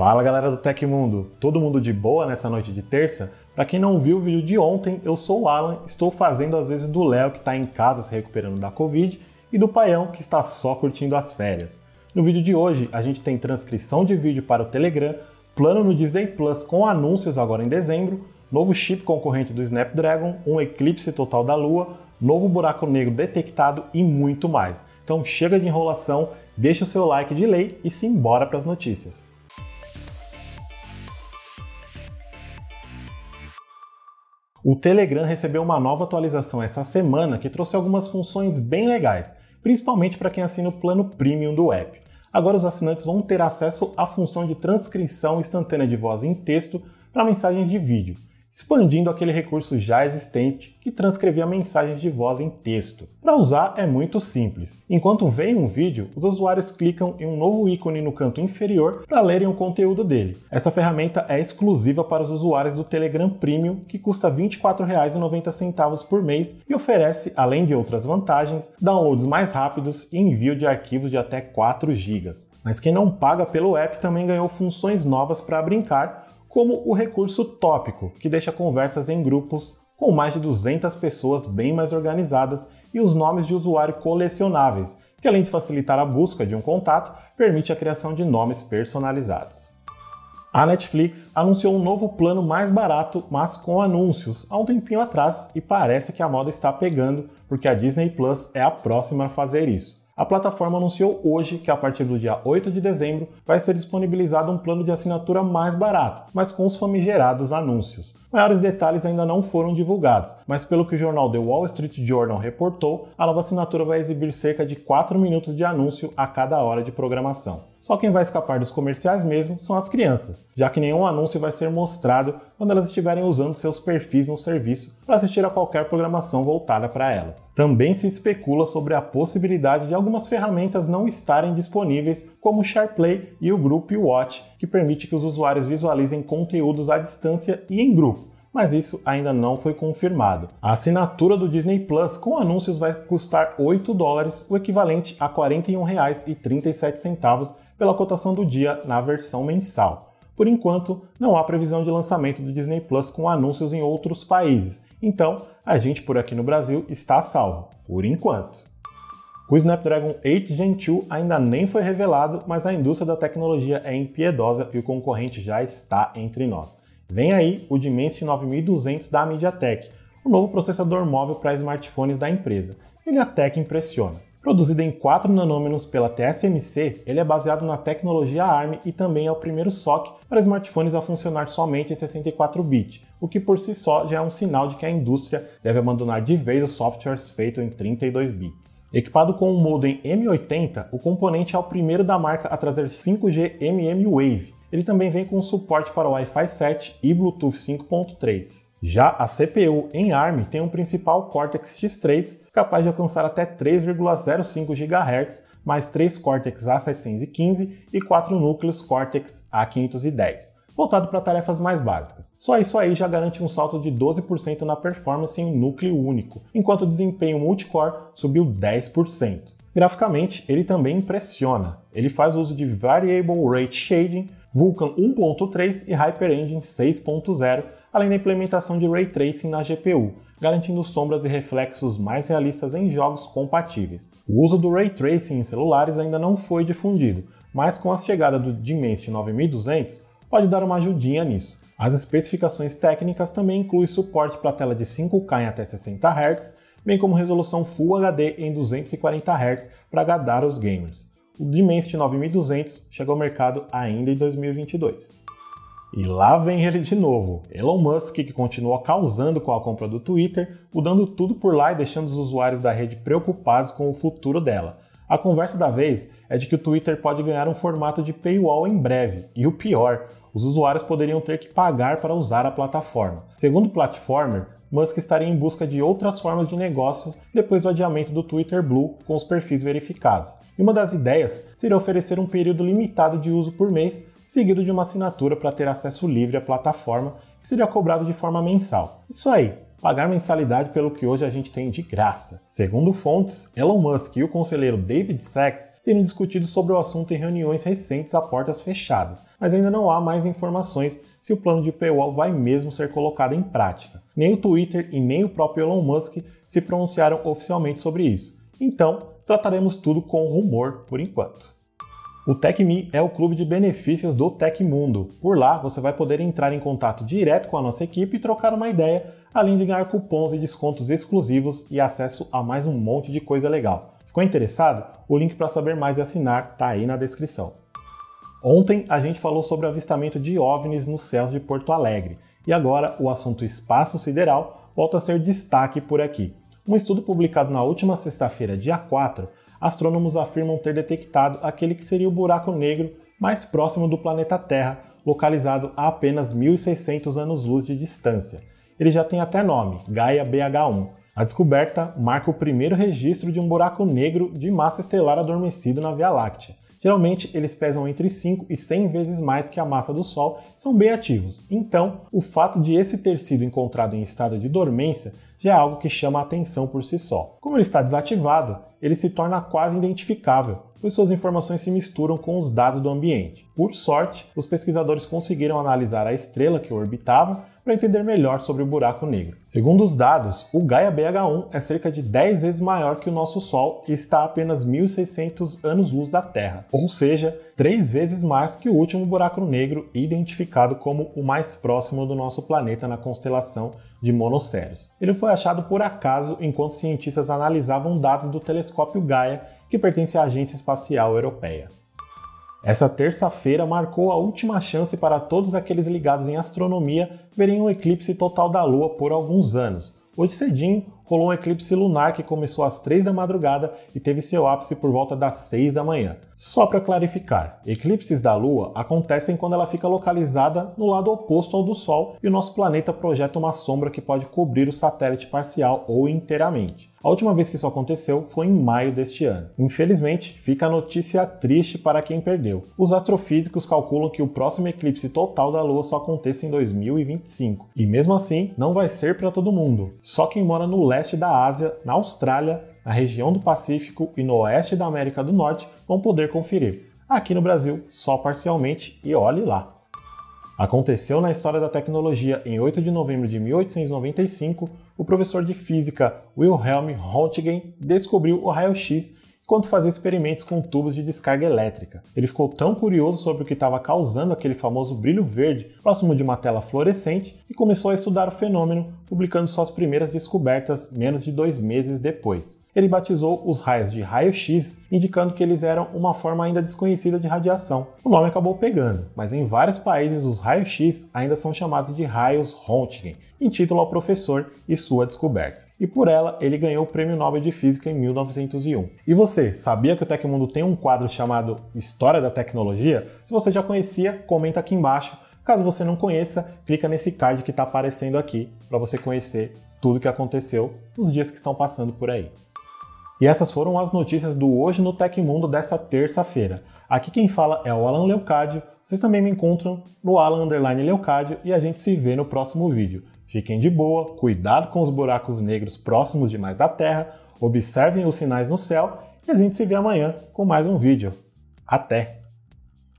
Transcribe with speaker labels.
Speaker 1: Fala galera do Tecmundo, todo mundo de boa nessa noite de terça? Para quem não viu o vídeo de ontem, eu sou o Alan, estou fazendo às vezes do Léo que está em casa se recuperando da Covid e do Paião que está só curtindo as férias. No vídeo de hoje a gente tem transcrição de vídeo para o Telegram, plano no Disney Plus com anúncios agora em dezembro, novo chip concorrente do Snapdragon, um eclipse total da Lua, novo buraco negro detectado e muito mais. Então chega de enrolação, deixa o seu like de lei e simbora para as notícias. O Telegram recebeu uma nova atualização essa semana que trouxe algumas funções bem legais, principalmente para quem assina o plano premium do app. Agora os assinantes vão ter acesso à função de transcrição instantânea de voz em texto para mensagens de vídeo expandindo aquele recurso já existente que transcrevia mensagens de voz em texto. Para usar é muito simples. Enquanto vem um vídeo, os usuários clicam em um novo ícone no canto inferior para lerem o conteúdo dele. Essa ferramenta é exclusiva para os usuários do Telegram Premium, que custa R$ 24,90 por mês e oferece, além de outras vantagens, downloads mais rápidos e envio de arquivos de até 4 GB. Mas quem não paga pelo app também ganhou funções novas para brincar, como o recurso tópico, que deixa conversas em grupos com mais de 200 pessoas bem mais organizadas e os nomes de usuário colecionáveis, que além de facilitar a busca de um contato, permite a criação de nomes personalizados. A Netflix anunciou um novo plano mais barato, mas com anúncios, há um tempinho atrás, e parece que a moda está pegando, porque a Disney Plus é a próxima a fazer isso. A plataforma anunciou hoje que a partir do dia 8 de dezembro vai ser disponibilizado um plano de assinatura mais barato, mas com os famigerados anúncios. Maiores detalhes ainda não foram divulgados, mas pelo que o jornal The Wall Street Journal reportou, a nova assinatura vai exibir cerca de 4 minutos de anúncio a cada hora de programação. Só quem vai escapar dos comerciais mesmo são as crianças, já que nenhum anúncio vai ser mostrado quando elas estiverem usando seus perfis no serviço para assistir a qualquer programação voltada para elas. Também se especula sobre a possibilidade de algumas ferramentas não estarem disponíveis, como o SharePlay e o Group Watch, que permite que os usuários visualizem conteúdos à distância e em grupo mas isso ainda não foi confirmado. A assinatura do Disney Plus com anúncios vai custar 8 dólares, o equivalente a R$ 41,37 pela cotação do dia na versão mensal. Por enquanto, não há previsão de lançamento do Disney Plus com anúncios em outros países, então a gente por aqui no Brasil está salvo, por enquanto. O Snapdragon 8 Gen 2 ainda nem foi revelado, mas a indústria da tecnologia é impiedosa e o concorrente já está entre nós. Vem aí o Dimensity 9200 da MediaTek, o novo processador móvel para smartphones da empresa. Ele até que impressiona. Produzido em 4 nanômetros pela TSMC, ele é baseado na tecnologia ARM e também é o primeiro SoC para smartphones a funcionar somente em 64 bits, o que por si só já é um sinal de que a indústria deve abandonar de vez os softwares feitos em 32 bits. Equipado com um modem M80, o componente é o primeiro da marca a trazer 5G MM Wave. Ele também vem com suporte para Wi-Fi 7 e Bluetooth 5.3. Já a CPU em ARM tem um principal Cortex X3 capaz de alcançar até 3,05 GHz, mais 3 Cortex A715 e 4 núcleos Cortex A510, voltado para tarefas mais básicas. Só isso aí já garante um salto de 12% na performance em um núcleo único, enquanto o desempenho multicore subiu 10%. Graficamente, ele também impressiona. Ele faz uso de Variable Rate Shading, Vulkan 1.3 e HyperEngine 6.0 além da implementação de Ray Tracing na GPU, garantindo sombras e reflexos mais realistas em jogos compatíveis. O uso do Ray Tracing em celulares ainda não foi difundido, mas com a chegada do Dimensity 9200 pode dar uma ajudinha nisso. As especificações técnicas também incluem suporte para tela de 5K em até 60 Hz, bem como resolução Full HD em 240 Hz para agradar os gamers. O Dimensity 9200 chega ao mercado ainda em 2022. E lá vem ele de novo, Elon Musk, que continua causando com a compra do Twitter, mudando tudo por lá e deixando os usuários da rede preocupados com o futuro dela. A conversa da vez é de que o Twitter pode ganhar um formato de paywall em breve, e o pior, os usuários poderiam ter que pagar para usar a plataforma. Segundo o Platformer, Musk estaria em busca de outras formas de negócios depois do adiamento do Twitter Blue com os perfis verificados. E uma das ideias seria oferecer um período limitado de uso por mês seguido de uma assinatura para ter acesso livre à plataforma, que seria cobrado de forma mensal. Isso aí, pagar mensalidade pelo que hoje a gente tem de graça. Segundo fontes, Elon Musk e o conselheiro David Sachs têm discutido sobre o assunto em reuniões recentes a portas fechadas, mas ainda não há mais informações se o plano de paywall vai mesmo ser colocado em prática. Nem o Twitter e nem o próprio Elon Musk se pronunciaram oficialmente sobre isso. Então, trataremos tudo com rumor por enquanto. O TecMe é o clube de benefícios do Tecmundo. Por lá, você vai poder entrar em contato direto com a nossa equipe e trocar uma ideia, além de ganhar cupons e descontos exclusivos e acesso a mais um monte de coisa legal. Ficou interessado? O link para saber mais e assinar está aí na descrição. Ontem a gente falou sobre o avistamento de OVNIs nos céus de Porto Alegre, e agora o assunto espaço sideral volta a ser destaque por aqui. Um estudo publicado na última sexta-feira, dia 4, astrônomos afirmam ter detectado aquele que seria o buraco negro mais próximo do planeta Terra, localizado a apenas 1.600 anos-luz de distância. Ele já tem até nome, Gaia BH1. A descoberta marca o primeiro registro de um buraco negro de massa estelar adormecido na Via Láctea. Geralmente, eles pesam entre 5 e 100 vezes mais que a massa do Sol são bem ativos. Então, o fato de esse ter sido encontrado em estado de dormência já é algo que chama a atenção por si só. Como ele está desativado, ele se torna quase identificável, pois suas informações se misturam com os dados do ambiente. Por sorte, os pesquisadores conseguiram analisar a estrela que o orbitava para entender melhor sobre o buraco negro. Segundo os dados, o Gaia BH1 é cerca de 10 vezes maior que o nosso Sol e está a apenas 1.600 anos-luz da Terra, ou seja, três vezes mais que o último buraco negro identificado como o mais próximo do nosso planeta na constelação de Monoceros. Ele foi achado por acaso enquanto cientistas analisavam dados do telescópio Gaia, que pertence à Agência Espacial Europeia. Essa terça-feira marcou a última chance para todos aqueles ligados em astronomia verem um eclipse total da Lua por alguns anos. Hoje cedinho, rolou um eclipse lunar que começou às 3 da madrugada e teve seu ápice por volta das 6 da manhã. Só para clarificar, eclipses da Lua acontecem quando ela fica localizada no lado oposto ao do Sol e o nosso planeta projeta uma sombra que pode cobrir o satélite parcial ou inteiramente. A última vez que isso aconteceu foi em maio deste ano. Infelizmente, fica a notícia triste para quem perdeu. Os astrofísicos calculam que o próximo eclipse total da Lua só aconteça em 2025. E mesmo assim, não vai ser para todo mundo. Só quem mora no leste leste da Ásia, na Austrália, na região do Pacífico e no oeste da América do Norte vão poder conferir. Aqui no Brasil, só parcialmente e olhe lá. Aconteceu na história da tecnologia em 8 de novembro de 1895, o professor de física Wilhelm Röntgen descobriu o raio-x enquanto fazia experimentos com tubos de descarga elétrica. Ele ficou tão curioso sobre o que estava causando aquele famoso brilho verde próximo de uma tela fluorescente e começou a estudar o fenômeno, publicando suas primeiras descobertas menos de dois meses depois. Ele batizou os raios de raio-x, indicando que eles eram uma forma ainda desconhecida de radiação. O nome acabou pegando, mas em vários países os raios-x ainda são chamados de raios Röntgen, em título ao professor e sua descoberta e por ela ele ganhou o Prêmio Nobel de Física em 1901. E você, sabia que o Tecmundo tem um quadro chamado História da Tecnologia? Se você já conhecia, comenta aqui embaixo. Caso você não conheça, clica nesse card que está aparecendo aqui para você conhecer tudo o que aconteceu nos dias que estão passando por aí. E essas foram as notícias do Hoje no Tecmundo dessa terça-feira. Aqui quem fala é o Alan Leocádio. Vocês também me encontram no Alan Underline Leocádio e a gente se vê no próximo vídeo. Fiquem de boa, cuidado com os buracos negros próximos demais da Terra, observem os sinais no céu e a gente se vê amanhã com mais um vídeo. Até!